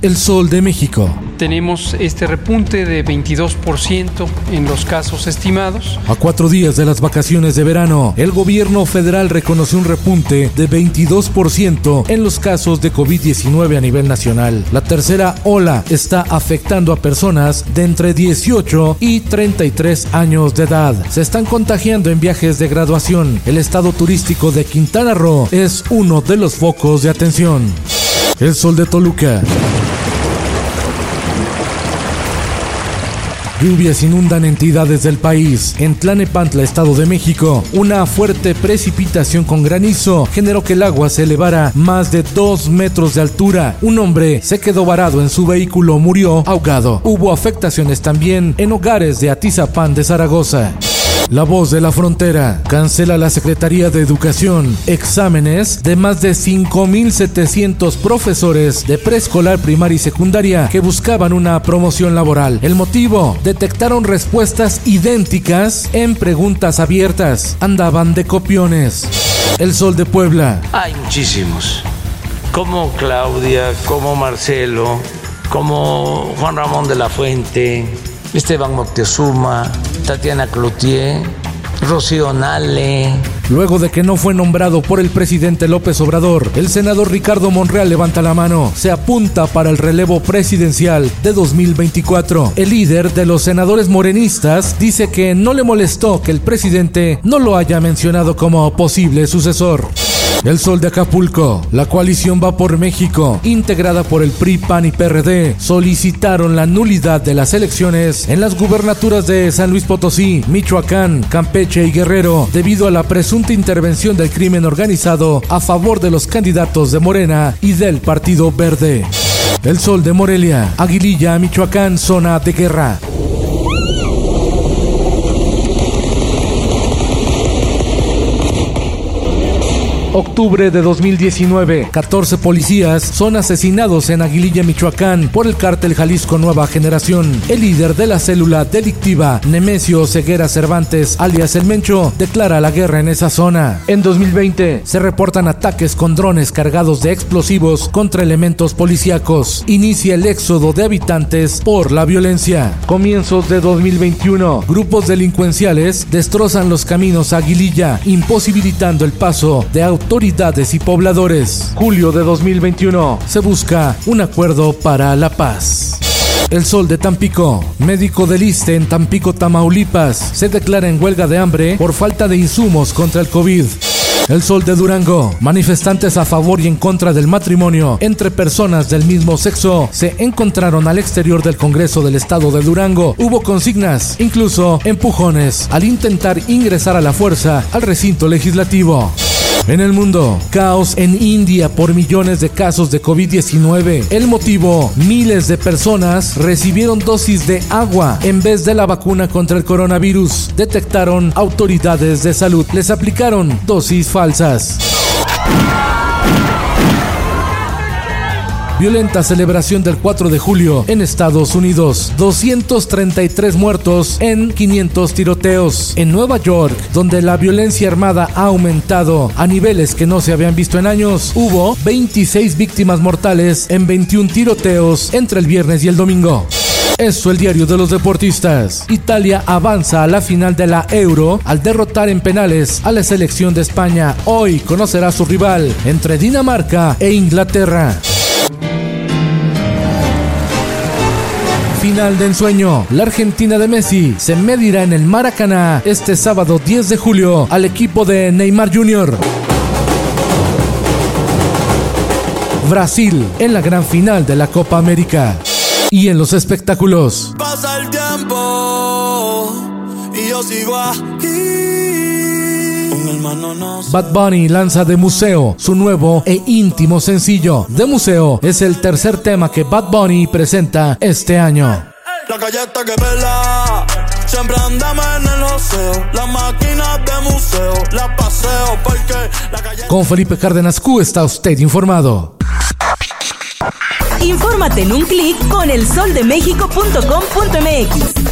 El Sol de México. Tenemos este repunte de 22% en los casos estimados. A cuatro días de las vacaciones de verano, el gobierno federal reconoció un repunte de 22% en los casos de COVID-19 a nivel nacional. La tercera ola está afectando a personas de entre 18 y 33 años de edad. Se están contagiando en viajes de graduación. El estado turístico de Quintana Roo es uno de los focos de atención. El sol de Toluca. Lluvias inundan entidades del país. En Tlanepantla, Estado de México, una fuerte precipitación con granizo generó que el agua se elevara más de dos metros de altura. Un hombre se quedó varado en su vehículo, murió ahogado. Hubo afectaciones también en hogares de Atizapán de Zaragoza. La voz de la frontera cancela la Secretaría de Educación exámenes de más de 5.700 profesores de preescolar, primaria y secundaria que buscaban una promoción laboral. El motivo, detectaron respuestas idénticas en preguntas abiertas. Andaban de copiones. El Sol de Puebla. Hay muchísimos, como Claudia, como Marcelo, como Juan Ramón de la Fuente, Esteban Moctezuma, Tatiana Cloutier, Rocío Nale. Luego de que no fue nombrado por el presidente López Obrador, el senador Ricardo Monreal levanta la mano. Se apunta para el relevo presidencial de 2024. El líder de los senadores morenistas dice que no le molestó que el presidente no lo haya mencionado como posible sucesor. El Sol de Acapulco, la coalición Va por México, integrada por el PRI, PAN y PRD, solicitaron la nulidad de las elecciones en las gubernaturas de San Luis Potosí, Michoacán, Campeche y Guerrero, debido a la presunta intervención del crimen organizado a favor de los candidatos de Morena y del Partido Verde. El Sol de Morelia, Aguililla, Michoacán, zona de guerra. Octubre de 2019, 14 policías son asesinados en Aguililla, Michoacán, por el cártel Jalisco Nueva Generación. El líder de la célula delictiva, Nemesio Ceguera Cervantes, alias El Mencho, declara la guerra en esa zona. En 2020, se reportan ataques con drones cargados de explosivos contra elementos policíacos. Inicia el éxodo de habitantes por la violencia. Comienzos de 2021, grupos delincuenciales destrozan los caminos a Aguililla, imposibilitando el paso de autos autoridades y pobladores. Julio de 2021. Se busca un acuerdo para la paz. El Sol de Tampico, médico del ISTE en Tampico, Tamaulipas, se declara en huelga de hambre por falta de insumos contra el COVID. El Sol de Durango, manifestantes a favor y en contra del matrimonio entre personas del mismo sexo se encontraron al exterior del Congreso del Estado de Durango. Hubo consignas, incluso empujones, al intentar ingresar a la fuerza al recinto legislativo. En el mundo, caos en India por millones de casos de COVID-19. El motivo, miles de personas recibieron dosis de agua en vez de la vacuna contra el coronavirus. Detectaron autoridades de salud. Les aplicaron dosis falsas. Violenta celebración del 4 de julio en Estados Unidos. 233 muertos en 500 tiroteos. En Nueva York, donde la violencia armada ha aumentado a niveles que no se habían visto en años, hubo 26 víctimas mortales en 21 tiroteos entre el viernes y el domingo. Eso el diario de los deportistas. Italia avanza a la final de la Euro al derrotar en penales a la selección de España. Hoy conocerá su rival entre Dinamarca e Inglaterra. Final de ensueño. La Argentina de Messi se medirá en el Maracaná este sábado 10 de julio al equipo de Neymar Jr. Brasil en la gran final de la Copa América. Y en los espectáculos. Pasa el tiempo y yo sigo aquí. Bad Bunny lanza De Museo, su nuevo e íntimo sencillo. De Museo es el tercer tema que Bad Bunny presenta este año. La calle está que pela. Siempre andamos en el. Las máquinas de museo. Las paseo porque la calle. Con Felipe Cárdenas Q está usted informado. Infórmate en un clic con elsoldemexico.com.mx.